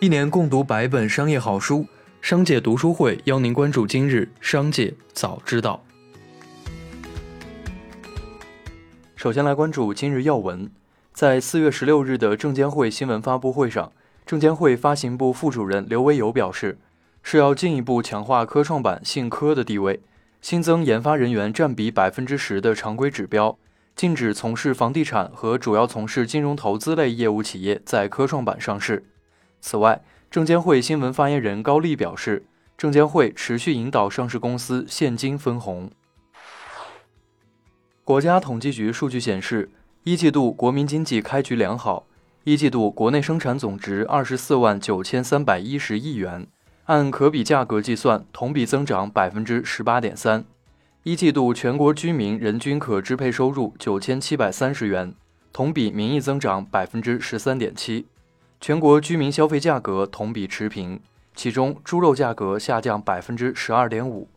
一年共读百本商业好书，商界读书会邀您关注今日商界早知道。首先来关注今日要闻，在四月十六日的证监会新闻发布会上，证监会发行部副主任刘维友表示，是要进一步强化科创板信科的地位，新增研发人员占比百分之十的常规指标，禁止从事房地产和主要从事金融投资类业务企业在科创板上市。此外，证监会新闻发言人高丽表示，证监会持续引导上市公司现金分红。国家统计局数据显示，一季度国民经济开局良好，一季度国内生产总值二十四万九千三百一十亿元，按可比价格计算，同比增长百分之十八点三。一季度全国居民人均可支配收入九千七百三十元，同比名义增长百分之十三点七。全国居民消费价格同比持平，其中猪肉价格下降百分之十二点五。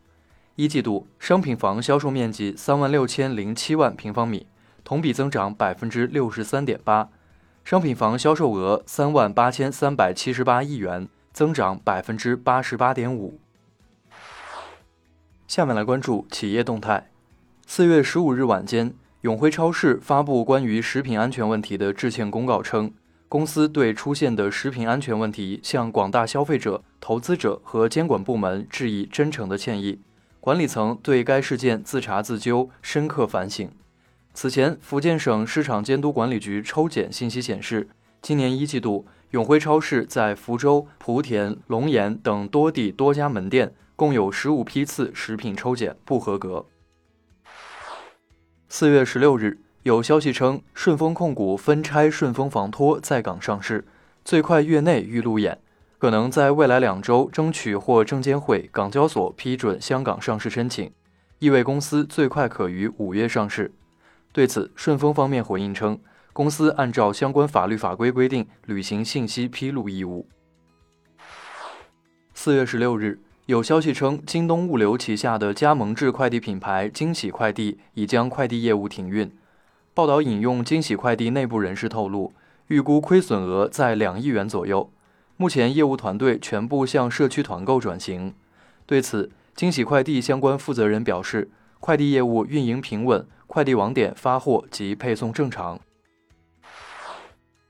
一季度商品房销售面积三万六千零七万平方米，同比增长百分之六十三点八。商品房销售额三万八千三百七十八亿元，增长百分之八十八点五。下面来关注企业动态。四月十五日晚间，永辉超市发布关于食品安全问题的致歉公告称。公司对出现的食品安全问题，向广大消费者、投资者和监管部门致以真诚的歉意。管理层对该事件自查自纠，深刻反省。此前，福建省市场监督管理局抽检信息显示，今年一季度，永辉超市在福州、莆田、龙岩等多地多家门店，共有十五批次食品抽检不合格。四月十六日。有消息称，顺丰控股分拆顺丰房托在港上市，最快月内预路演，可能在未来两周争取获证监会、港交所批准香港上市申请，意味公司最快可于五月上市。对此，顺丰方面回应称，公司按照相关法律法规规定履行信息披露义务。四月十六日，有消息称，京东物流旗下的加盟制快递品牌惊喜快递已将快递业务停运。报道引用惊喜快递内部人士透露，预估亏损额在两亿元左右。目前业务团队全部向社区团购转型。对此，惊喜快递相关负责人表示，快递业务运营平稳，快递网点发货及配送正常。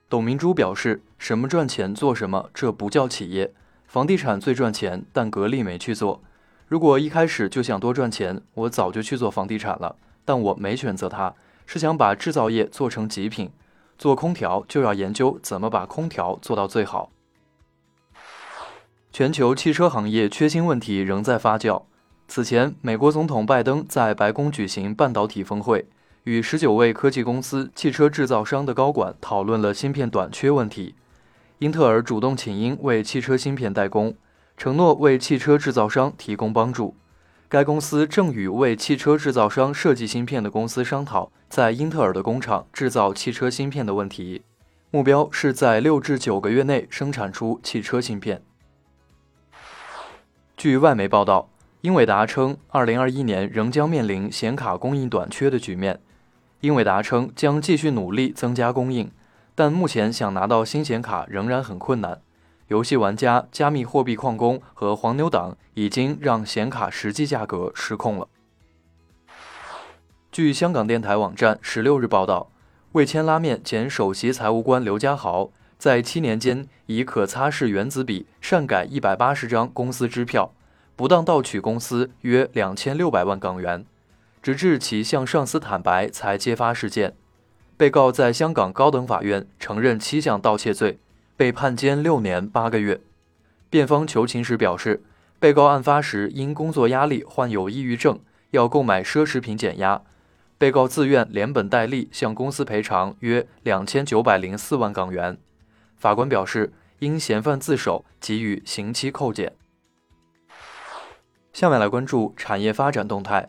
董明珠表示，什么赚钱做什么，这不叫企业。房地产最赚钱，但格力没去做。如果一开始就想多赚钱，我早就去做房地产了，但我没选择它。是想把制造业做成极品，做空调就要研究怎么把空调做到最好。全球汽车行业缺芯问题仍在发酵。此前，美国总统拜登在白宫举行半导体峰会，与十九位科技公司、汽车制造商的高管讨论了芯片短缺问题。英特尔主动请缨为汽车芯片代工，承诺为汽车制造商提供帮助。该公司正与为汽车制造商设计芯片的公司商讨，在英特尔的工厂制造汽车芯片的问题，目标是在六至九个月内生产出汽车芯片。据外媒报道，英伟达称，二零二一年仍将面临显卡供应短缺的局面。英伟达称将继续努力增加供应，但目前想拿到新显卡仍然很困难。游戏玩家、加密货币矿工和黄牛党已经让显卡实际价格失控了。据香港电台网站十六日报道，味千拉面前首席财务官刘家豪在七年间以可擦拭原子笔擅改一百八十张公司支票，不当盗取公司约两千六百万港元，直至其向上司坦白才揭发事件。被告在香港高等法院承认七项盗窃罪。被判监六年八个月。辩方求情时表示，被告案发时因工作压力患有抑郁症，要购买奢侈品减压。被告自愿连本带利向公司赔偿约两千九百零四万港元。法官表示，因嫌犯自首，给予刑期扣减。下面来关注产业发展动态。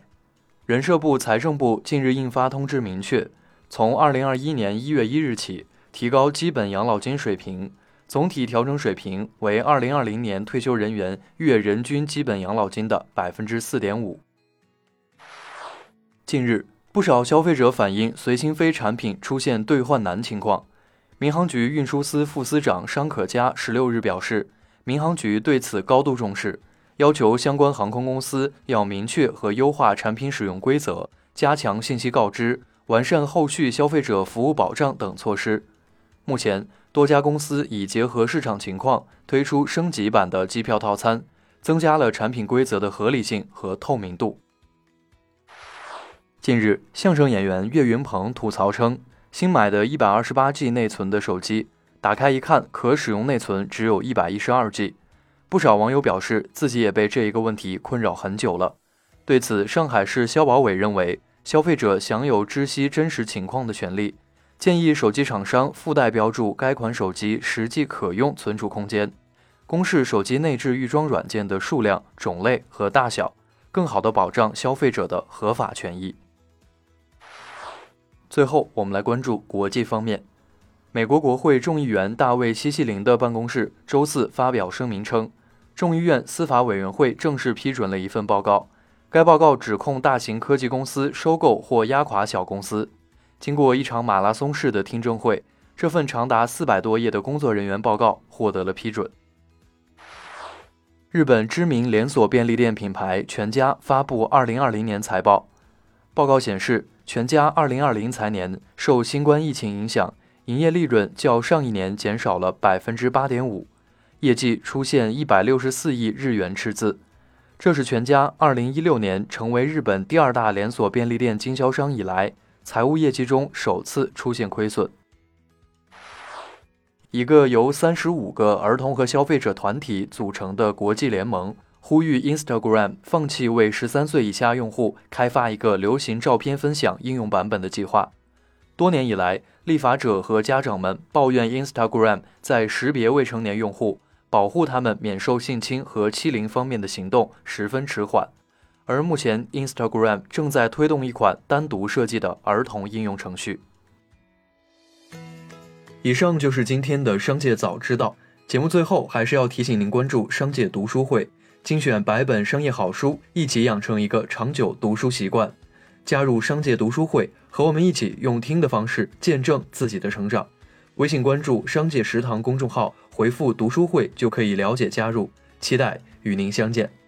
人社部、财政部近日印发通知，明确从二零二一年一月一日起，提高基本养老金水平。总体调整水平为二零二零年退休人员月人均基本养老金的百分之四点五。近日，不少消费者反映随心飞产品出现兑换难情况。民航局运输司副司长商可嘉十六日表示，民航局对此高度重视，要求相关航空公司要明确和优化产品使用规则，加强信息告知，完善后续消费者服务保障等措施。目前，多家公司已结合市场情况推出升级版的机票套餐，增加了产品规则的合理性和透明度。近日，相声演员岳云鹏吐槽称，新买的一百二十八 G 内存的手机，打开一看，可使用内存只有一百一十二 G。不少网友表示，自己也被这一个问题困扰很久了。对此，上海市消保委认为，消费者享有知悉真实情况的权利，建议手机厂商附带标注该款手机实际可用存储空间，公示手机内置预装软件的数量、种类和大小，更好地保障消费者的合法权益。最后，我们来关注国际方面。美国国会众议员大卫·西西林的办公室周四发表声明称，众议院司法委员会正式批准了一份报告。该报告指控大型科技公司收购或压垮小公司。经过一场马拉松式的听证会，这份长达四百多页的工作人员报告获得了批准。日本知名连锁便利店品牌全家发布2020年财报，报告显示。全家2020财年受新冠疫情影响，营业利润较上一年减少了百分之八点五，业绩出现一百六十四亿日元赤字。这是全家2016年成为日本第二大连锁便利店经销商以来，财务业绩中首次出现亏损。一个由三十五个儿童和消费者团体组成的国际联盟。呼吁 Instagram 放弃为十三岁以下用户开发一个流行照片分享应用版本的计划。多年以来，立法者和家长们抱怨 Instagram 在识别未成年用户、保护他们免受性侵和欺凌方面的行动十分迟缓。而目前，Instagram 正在推动一款单独设计的儿童应用程序。以上就是今天的商界早知道节目。最后，还是要提醒您关注商界读书会。精选百本商业好书，一起养成一个长久读书习惯。加入商界读书会，和我们一起用听的方式见证自己的成长。微信关注“商界食堂”公众号，回复“读书会”就可以了解加入。期待与您相见。